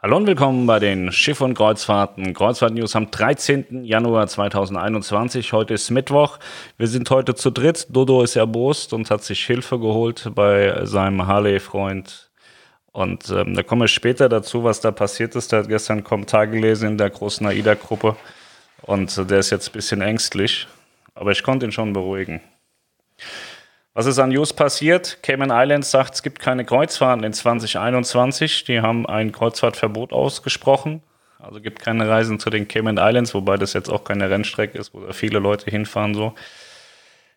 Hallo und willkommen bei den Schiff- und Kreuzfahrten. Kreuzfahrt-News am 13. Januar 2021. Heute ist Mittwoch. Wir sind heute zu dritt. Dodo ist erbost und hat sich Hilfe geholt bei seinem Harley-Freund. Und ähm, da kommen wir später dazu, was da passiert ist. Der hat gestern Kommentar gelesen in der großen AIDA-Gruppe. Und der ist jetzt ein bisschen ängstlich. Aber ich konnte ihn schon beruhigen. Was ist an News passiert? Cayman Islands sagt, es gibt keine Kreuzfahrten in 2021. Die haben ein Kreuzfahrtverbot ausgesprochen. Also gibt keine Reisen zu den Cayman Islands, wobei das jetzt auch keine Rennstrecke ist, wo da viele Leute hinfahren so.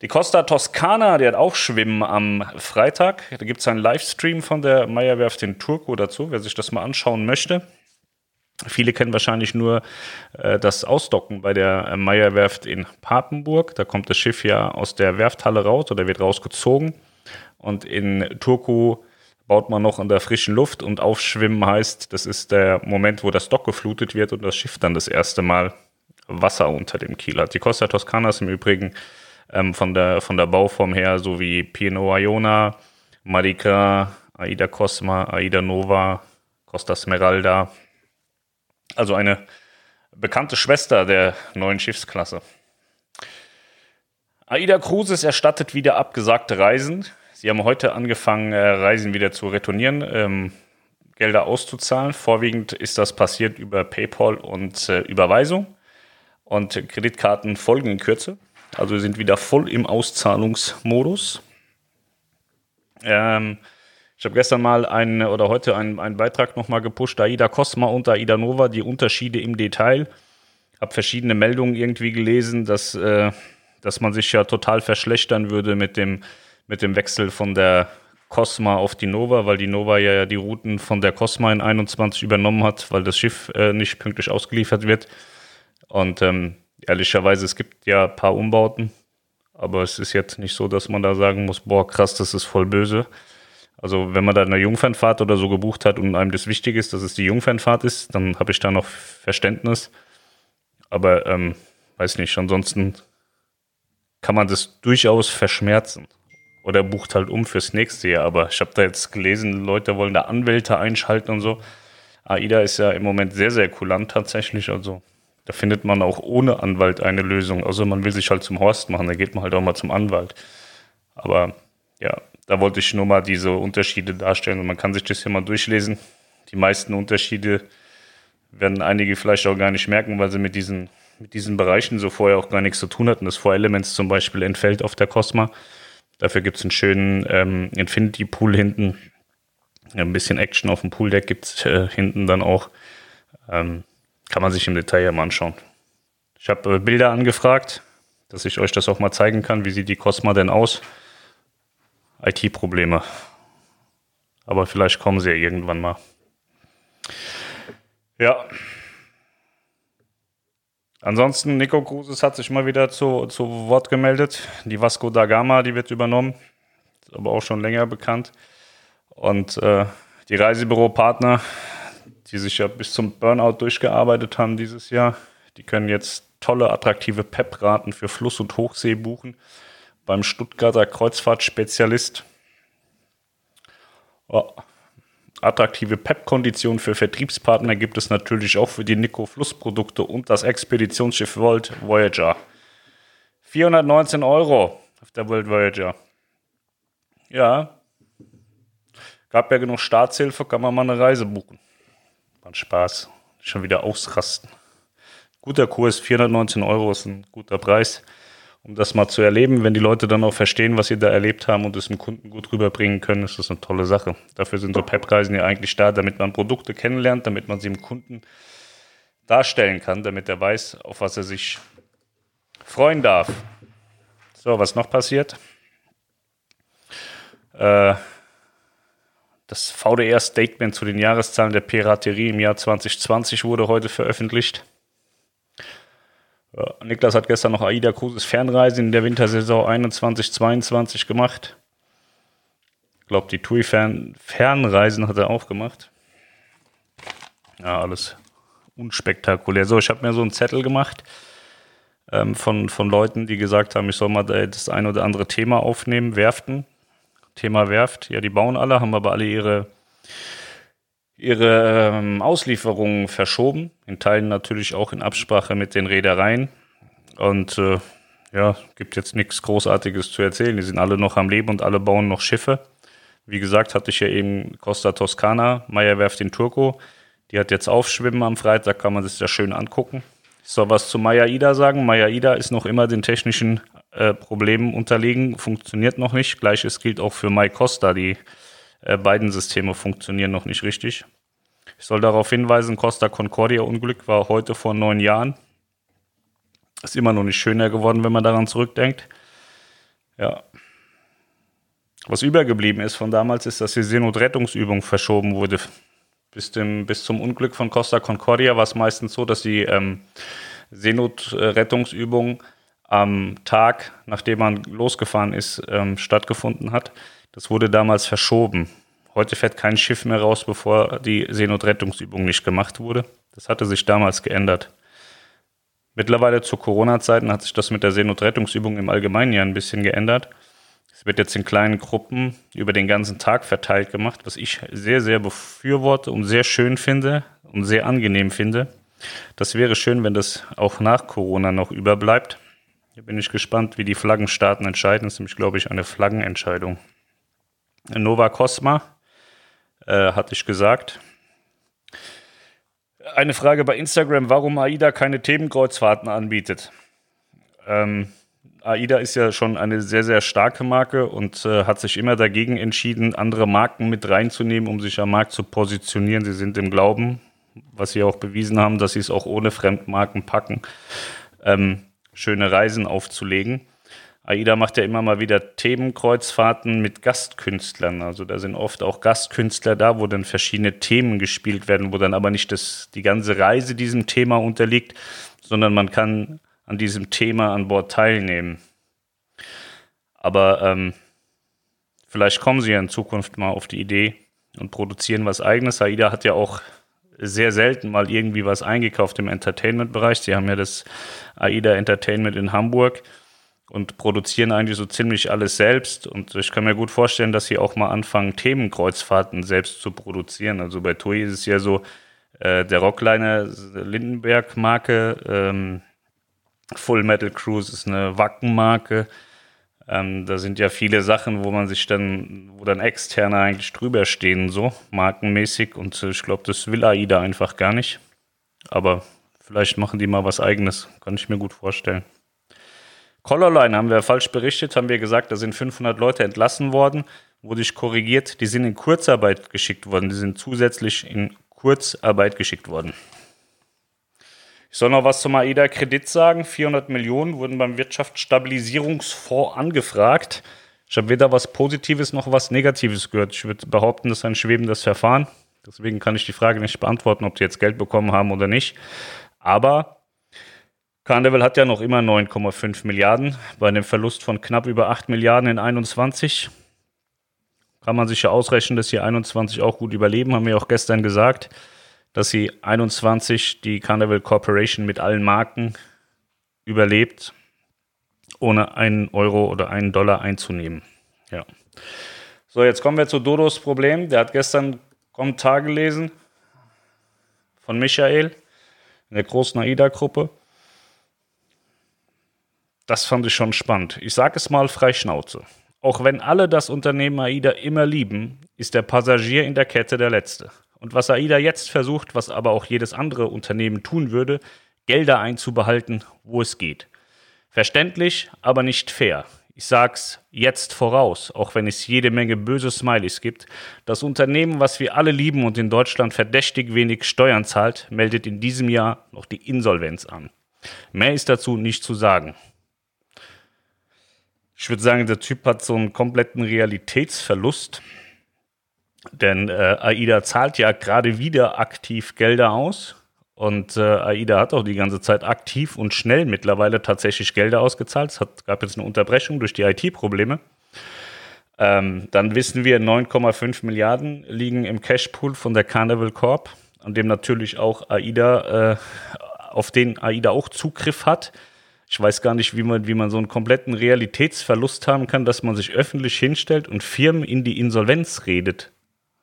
Die Costa Toscana, die hat auch Schwimmen am Freitag. Da gibt es einen Livestream von der Meierwerft in Turku dazu, wer sich das mal anschauen möchte. Viele kennen wahrscheinlich nur äh, das Ausdocken bei der äh, Meierwerft in Papenburg. Da kommt das Schiff ja aus der Werfthalle raus oder wird rausgezogen. Und in Turku baut man noch in der frischen Luft und aufschwimmen heißt, das ist der Moment, wo das Dock geflutet wird und das Schiff dann das erste Mal Wasser unter dem Kiel hat. Die Costa Toscana ist im Übrigen ähm, von, der, von der Bauform her so wie Pieno Iona, Marica, Aida Cosma, Aida Nova, Costa Smeralda, also eine bekannte Schwester der neuen Schiffsklasse. AIDA Cruises erstattet wieder abgesagte Reisen. Sie haben heute angefangen, äh, Reisen wieder zu retournieren, ähm, Gelder auszuzahlen. Vorwiegend ist das passiert über PayPal und äh, Überweisung. Und Kreditkarten folgen in Kürze. Also wir sind wieder voll im Auszahlungsmodus. Ähm, ich habe gestern mal einen oder heute einen, einen Beitrag nochmal gepusht, AIDA Cosma und AIDA Nova, die Unterschiede im Detail. Habe verschiedene Meldungen irgendwie gelesen, dass, äh, dass man sich ja total verschlechtern würde mit dem, mit dem Wechsel von der Cosma auf die Nova, weil die Nova ja die Routen von der Cosma in 21 übernommen hat, weil das Schiff äh, nicht pünktlich ausgeliefert wird. Und ähm, ehrlicherweise, es gibt ja ein paar Umbauten, aber es ist jetzt nicht so, dass man da sagen muss, boah, krass, das ist voll böse. Also wenn man da eine Jungfernfahrt oder so gebucht hat und einem das wichtig ist, dass es die Jungfernfahrt ist, dann habe ich da noch Verständnis. Aber ähm, weiß nicht, ansonsten kann man das durchaus verschmerzen. Oder bucht halt um fürs nächste Jahr. Aber ich habe da jetzt gelesen, Leute wollen da Anwälte einschalten und so. AIDA ist ja im Moment sehr, sehr kulant tatsächlich. Also da findet man auch ohne Anwalt eine Lösung. Also man will sich halt zum Horst machen, da geht man halt auch mal zum Anwalt. Aber ja, da wollte ich nur mal diese Unterschiede darstellen und man kann sich das hier mal durchlesen. Die meisten Unterschiede werden einige vielleicht auch gar nicht merken, weil sie mit diesen, mit diesen Bereichen so vorher auch gar nichts zu tun hatten. Das Four Elements zum Beispiel entfällt auf der Cosma. Dafür gibt es einen schönen ähm, Infinity Pool hinten. Ein bisschen Action auf dem Pooldeck gibt es äh, hinten dann auch. Ähm, kann man sich im Detail ja mal anschauen. Ich habe äh, Bilder angefragt, dass ich euch das auch mal zeigen kann. Wie sieht die Cosma denn aus? IT-Probleme. Aber vielleicht kommen sie ja irgendwann mal. Ja. Ansonsten, Nico Cruises hat sich mal wieder zu, zu Wort gemeldet. Die Vasco da Gama, die wird übernommen. Ist aber auch schon länger bekannt. Und äh, die Reisebüropartner, die sich ja bis zum Burnout durchgearbeitet haben dieses Jahr, die können jetzt tolle, attraktive PEP-Raten für Fluss- und Hochsee buchen beim Stuttgarter Kreuzfahrtspezialist. Oh. Attraktive PEP-Konditionen für Vertriebspartner gibt es natürlich auch für die Nico Flussprodukte und das Expeditionsschiff World Voyager. 419 Euro auf der World Voyager. Ja. Gab ja genug Staatshilfe, kann man mal eine Reise buchen. War Spaß. Schon wieder ausrasten. Guter Kurs, 419 Euro ist ein guter Preis um das mal zu erleben. Wenn die Leute dann auch verstehen, was sie da erlebt haben und es dem Kunden gut rüberbringen können, ist das eine tolle Sache. Dafür sind so PEP-Reisen ja eigentlich da, damit man Produkte kennenlernt, damit man sie dem Kunden darstellen kann, damit er weiß, auf was er sich freuen darf. So, was noch passiert? Äh, das VDR-Statement zu den Jahreszahlen der Piraterie im Jahr 2020 wurde heute veröffentlicht. Niklas hat gestern noch AIDA Cruises Fernreise in der Wintersaison 21-22 gemacht. Ich glaube, die TUI -Fern Fernreisen hat er auch gemacht. Ja, alles unspektakulär. So, ich habe mir so einen Zettel gemacht ähm, von, von Leuten, die gesagt haben, ich soll mal das ein oder andere Thema aufnehmen. Werften. Thema Werft. Ja, die bauen alle, haben aber alle ihre ihre ähm, Auslieferungen verschoben, in Teilen natürlich auch in Absprache mit den Reedereien. Und äh, ja, gibt jetzt nichts Großartiges zu erzählen. Die sind alle noch am Leben und alle bauen noch Schiffe. Wie gesagt, hatte ich ja eben Costa Toscana, Meyer werft in Turco. Die hat jetzt Aufschwimmen am Freitag, kann man sich das schön angucken. Ich soll was zu Maya Ida sagen. Maya Ida ist noch immer den technischen äh, Problemen unterlegen, funktioniert noch nicht. Gleiches gilt auch für Mai Costa. Die äh, beiden Systeme funktionieren noch nicht richtig. Ich soll darauf hinweisen, Costa Concordia Unglück war heute vor neun Jahren. Ist immer noch nicht schöner geworden, wenn man daran zurückdenkt. Ja. Was übergeblieben ist von damals, ist, dass die Seenotrettungsübung verschoben wurde bis, dem, bis zum Unglück von Costa Concordia war es meistens so, dass die ähm, Seenotrettungsübung am Tag, nachdem man losgefahren ist, ähm, stattgefunden hat. Das wurde damals verschoben. Heute fährt kein Schiff mehr raus, bevor die Seenotrettungsübung nicht gemacht wurde. Das hatte sich damals geändert. Mittlerweile zu Corona-Zeiten hat sich das mit der Seenotrettungsübung im Allgemeinen ja ein bisschen geändert. Es wird jetzt in kleinen Gruppen über den ganzen Tag verteilt gemacht, was ich sehr, sehr befürworte und sehr schön finde und sehr angenehm finde. Das wäre schön, wenn das auch nach Corona noch überbleibt. Hier bin ich gespannt, wie die Flaggenstaaten entscheiden. Das ist nämlich, glaube ich, eine Flaggenentscheidung. Nova Cosma äh, hatte ich gesagt. Eine Frage bei Instagram, warum AIDA keine Themenkreuzfahrten anbietet. Ähm, AIDA ist ja schon eine sehr, sehr starke Marke und äh, hat sich immer dagegen entschieden, andere Marken mit reinzunehmen, um sich am Markt zu positionieren. Sie sind im Glauben, was sie auch bewiesen haben, dass sie es auch ohne Fremdmarken packen, ähm, schöne Reisen aufzulegen. AIDA macht ja immer mal wieder Themenkreuzfahrten mit Gastkünstlern. Also da sind oft auch Gastkünstler da, wo dann verschiedene Themen gespielt werden, wo dann aber nicht das, die ganze Reise diesem Thema unterliegt, sondern man kann an diesem Thema an Bord teilnehmen. Aber ähm, vielleicht kommen sie ja in Zukunft mal auf die Idee und produzieren was eigenes. AIDA hat ja auch sehr selten mal irgendwie was eingekauft im Entertainment-Bereich. Sie haben ja das AIDA Entertainment in Hamburg und produzieren eigentlich so ziemlich alles selbst. Und ich kann mir gut vorstellen, dass sie auch mal anfangen, Themenkreuzfahrten selbst zu produzieren. Also bei TUI ist es ja so, äh, der Rockliner Lindenberg-Marke ähm, Full Metal Cruise ist eine Wackenmarke. Ähm, da sind ja viele Sachen, wo man sich dann, wo dann Externe eigentlich drüber stehen, so markenmäßig. Und ich glaube, das will AIDA einfach gar nicht. Aber vielleicht machen die mal was Eigenes. Kann ich mir gut vorstellen. Colorline haben wir falsch berichtet, haben wir gesagt, da sind 500 Leute entlassen worden. Wurde ich korrigiert, die sind in Kurzarbeit geschickt worden. Die sind zusätzlich in Kurzarbeit geschickt worden. Ich soll noch was zum AIDA-Kredit sagen. 400 Millionen wurden beim Wirtschaftsstabilisierungsfonds angefragt. Ich habe weder was Positives noch was Negatives gehört. Ich würde behaupten, das ist ein schwebendes Verfahren. Deswegen kann ich die Frage nicht beantworten, ob die jetzt Geld bekommen haben oder nicht. Aber Carnival hat ja noch immer 9,5 Milliarden bei einem Verlust von knapp über 8 Milliarden in 21. Kann man sich ja ausrechnen, dass sie 21 auch gut überleben, haben wir auch gestern gesagt dass sie 21 die Carnival Corporation mit allen Marken überlebt, ohne einen Euro oder einen Dollar einzunehmen. Ja. So, jetzt kommen wir zu Dodos Problem. Der hat gestern Kommentar gelesen von Michael in der großen AIDA-Gruppe. Das fand ich schon spannend. Ich sage es mal frei Schnauze. Auch wenn alle das Unternehmen AIDA immer lieben, ist der Passagier in der Kette der Letzte. Und was AIDA jetzt versucht, was aber auch jedes andere Unternehmen tun würde, Gelder einzubehalten, wo es geht. Verständlich, aber nicht fair. Ich sag's jetzt voraus, auch wenn es jede Menge böse Smileys gibt. Das Unternehmen, was wir alle lieben und in Deutschland verdächtig wenig Steuern zahlt, meldet in diesem Jahr noch die Insolvenz an. Mehr ist dazu nicht zu sagen. Ich würde sagen, der Typ hat so einen kompletten Realitätsverlust. Denn äh, AIDA zahlt ja gerade wieder aktiv Gelder aus. Und äh, AIDA hat auch die ganze Zeit aktiv und schnell mittlerweile tatsächlich Gelder ausgezahlt. Es hat, gab jetzt eine Unterbrechung durch die IT-Probleme. Ähm, dann wissen wir, 9,5 Milliarden liegen im Cashpool von der Carnival Corp, an dem natürlich auch AIDA, äh, auf den AIDA auch Zugriff hat. Ich weiß gar nicht, wie man, wie man so einen kompletten Realitätsverlust haben kann, dass man sich öffentlich hinstellt und Firmen in die Insolvenz redet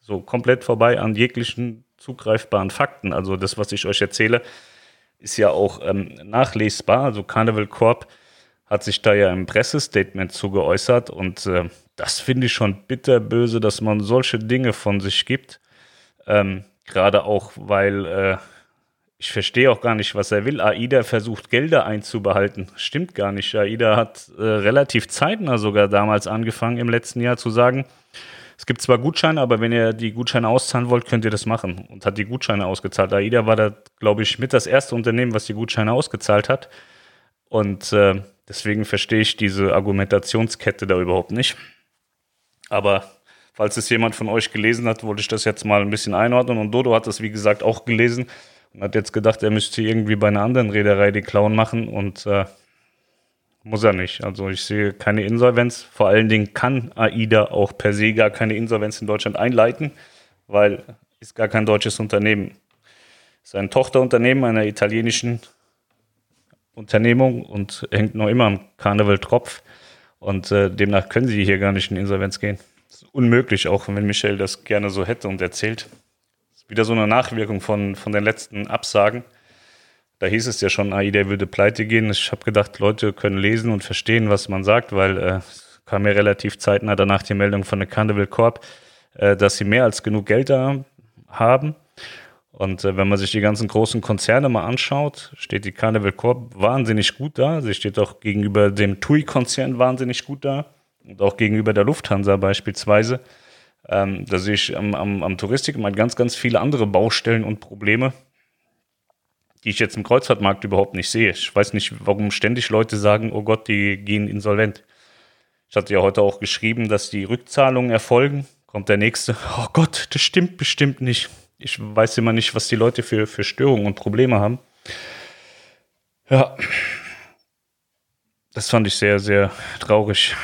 So komplett vorbei an jeglichen zugreifbaren Fakten. Also das, was ich euch erzähle, ist ja auch ähm, nachlesbar. Also Carnival Corp hat sich da ja im Pressestatement zu geäußert und äh, das finde ich schon bitterböse, dass man solche Dinge von sich gibt. Ähm, Gerade auch, weil äh, ich verstehe auch gar nicht, was er will. AIDA versucht Gelder einzubehalten. Stimmt gar nicht. AIDA hat äh, relativ zeitnah sogar damals angefangen im letzten Jahr zu sagen, es gibt zwar Gutscheine, aber wenn ihr die Gutscheine auszahlen wollt, könnt ihr das machen. Und hat die Gutscheine ausgezahlt. AIDA war da, glaube ich, mit das erste Unternehmen, was die Gutscheine ausgezahlt hat. Und äh, deswegen verstehe ich diese Argumentationskette da überhaupt nicht. Aber falls es jemand von euch gelesen hat, wollte ich das jetzt mal ein bisschen einordnen. Und Dodo hat das, wie gesagt, auch gelesen und hat jetzt gedacht, er müsste irgendwie bei einer anderen Reederei die Clown machen. Und äh, muss er nicht. Also ich sehe keine Insolvenz. Vor allen Dingen kann AIDA auch per se gar keine Insolvenz in Deutschland einleiten, weil ist gar kein deutsches Unternehmen. Ist ein Tochterunternehmen einer italienischen Unternehmung und hängt noch immer am Karneval-Tropf. Und äh, demnach können sie hier gar nicht in Insolvenz gehen. Das ist unmöglich, auch wenn Michel das gerne so hätte und erzählt. Wieder so eine Nachwirkung von, von den letzten Absagen. Da hieß es ja schon, AIDA würde pleite gehen. Ich habe gedacht, Leute können lesen und verstehen, was man sagt, weil äh, es kam mir relativ zeitnah danach die Meldung von der Carnival Corp, äh, dass sie mehr als genug Geld da haben. Und äh, wenn man sich die ganzen großen Konzerne mal anschaut, steht die Carnival Corp wahnsinnig gut da. Sie steht auch gegenüber dem TUI-Konzern wahnsinnig gut da und auch gegenüber der Lufthansa beispielsweise. Ähm, da sehe ich am, am, am Touristikmarkt ganz, ganz viele andere Baustellen und Probleme die ich jetzt im Kreuzfahrtmarkt überhaupt nicht sehe. Ich weiß nicht, warum ständig Leute sagen, oh Gott, die gehen insolvent. Ich hatte ja heute auch geschrieben, dass die Rückzahlungen erfolgen. Kommt der nächste, oh Gott, das stimmt bestimmt nicht. Ich weiß immer nicht, was die Leute für, für Störungen und Probleme haben. Ja, das fand ich sehr, sehr traurig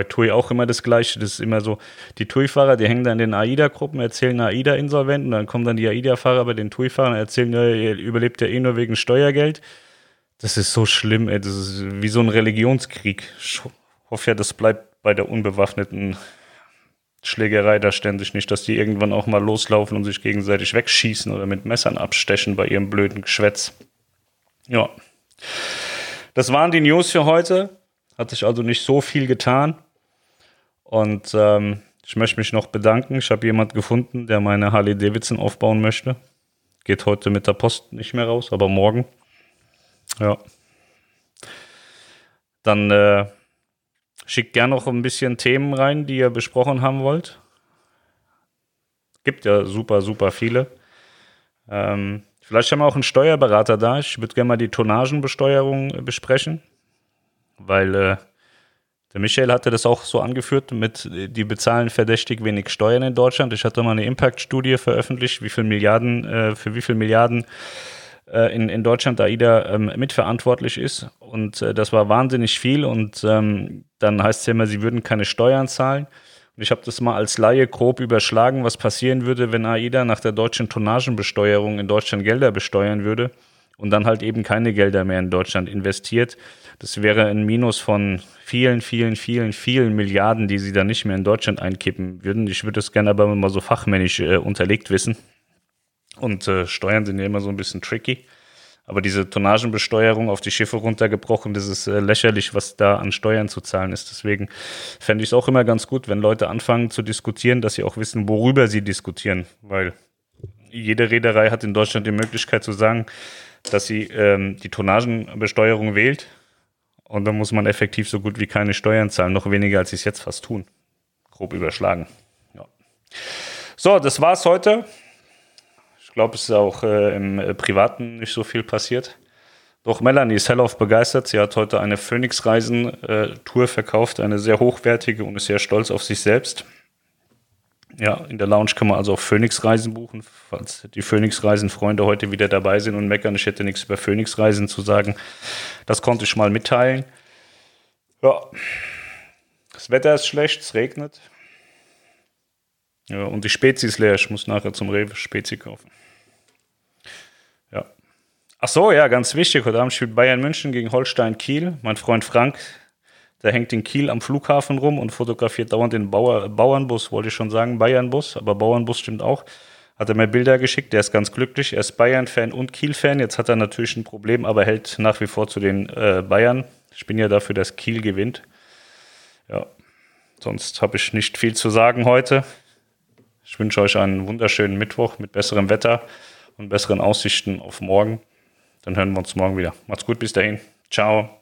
bei TUI auch immer das Gleiche. Das ist immer so, die TUI-Fahrer, die hängen dann in den AIDA-Gruppen, erzählen AIDA insolvent und dann kommen dann die AIDA-Fahrer bei den TUI-Fahrern und erzählen, ja, ihr überlebt ja eh nur wegen Steuergeld. Das ist so schlimm, ey. Das ist wie so ein Religionskrieg. Ich hoffe ja, das bleibt bei der unbewaffneten Schlägerei da ständig nicht, dass die irgendwann auch mal loslaufen und sich gegenseitig wegschießen oder mit Messern abstechen bei ihrem blöden Geschwätz. Ja. Das waren die News für heute. Hat sich also nicht so viel getan. Und ähm, ich möchte mich noch bedanken. Ich habe jemanden gefunden, der meine Harley Davidson aufbauen möchte. Geht heute mit der Post nicht mehr raus, aber morgen. Ja. Dann äh, schickt gerne noch ein bisschen Themen rein, die ihr besprochen haben wollt. Gibt ja super, super viele. Ähm, vielleicht haben wir auch einen Steuerberater da. Ich würde gerne mal die Tonnagenbesteuerung besprechen weil äh, der Michael hatte das auch so angeführt mit, die bezahlen verdächtig wenig Steuern in Deutschland. Ich hatte mal eine Impact-Studie veröffentlicht, wie viel Milliarden, äh, für wie viel Milliarden äh, in, in Deutschland AIDA ähm, mitverantwortlich ist. Und äh, das war wahnsinnig viel. Und ähm, dann heißt es ja immer, sie würden keine Steuern zahlen. Und ich habe das mal als Laie grob überschlagen, was passieren würde, wenn AIDA nach der deutschen Tonnagenbesteuerung in Deutschland Gelder besteuern würde und dann halt eben keine Gelder mehr in Deutschland investiert. Das wäre ein Minus von vielen, vielen, vielen, vielen Milliarden, die sie dann nicht mehr in Deutschland einkippen würden. Ich würde das gerne aber mal so fachmännisch äh, unterlegt wissen. Und äh, Steuern sind ja immer so ein bisschen tricky. Aber diese Tonnagenbesteuerung auf die Schiffe runtergebrochen, das ist äh, lächerlich, was da an Steuern zu zahlen ist. Deswegen fände ich es auch immer ganz gut, wenn Leute anfangen zu diskutieren, dass sie auch wissen, worüber sie diskutieren. Weil jede Reederei hat in Deutschland die Möglichkeit zu sagen, dass sie ähm, die Tonnagenbesteuerung wählt. Und dann muss man effektiv so gut wie keine Steuern zahlen, noch weniger als sie es jetzt fast tun. Grob überschlagen. Ja. So, das war's heute. Ich glaube, es ist auch äh, im äh, Privaten nicht so viel passiert. Doch Melanie ist hellauf begeistert. Sie hat heute eine Phoenix-Reisen-Tour äh, verkauft, eine sehr hochwertige und ist sehr stolz auf sich selbst. Ja, in der Lounge kann man also auch Phoenix-Reisen buchen, falls die Phoenix-Reisen-Freunde heute wieder dabei sind und meckern, ich hätte nichts über Phoenix-Reisen zu sagen. Das konnte ich mal mitteilen. Ja, das Wetter ist schlecht, es regnet. Ja, und die Spezi ist leer. Ich muss nachher zum Rewe Spezi kaufen. Ja. Ach so, ja, ganz wichtig. Heute Abend spielt Bayern München gegen Holstein Kiel. Mein Freund Frank Der hängt in Kiel am Flughafen rum und fotografiert dauernd den Bauer, Bauernbus, wollte ich schon sagen, Bayernbus, aber Bauernbus stimmt auch. Hat er mir Bilder geschickt, der ist ganz glücklich. Er ist Bayern-Fan und Kiel-Fan. Jetzt hat er natürlich ein Problem, aber hält nach wie vor zu den äh, Bayern. Ich bin ja dafür, dass Kiel gewinnt. Ja, sonst habe ich nicht viel zu sagen heute. Ich wünsche euch einen wunderschönen Mittwoch mit besserem Wetter und besseren Aussichten auf morgen. Dann hören wir uns morgen wieder. Macht's gut, bis dahin. Ciao.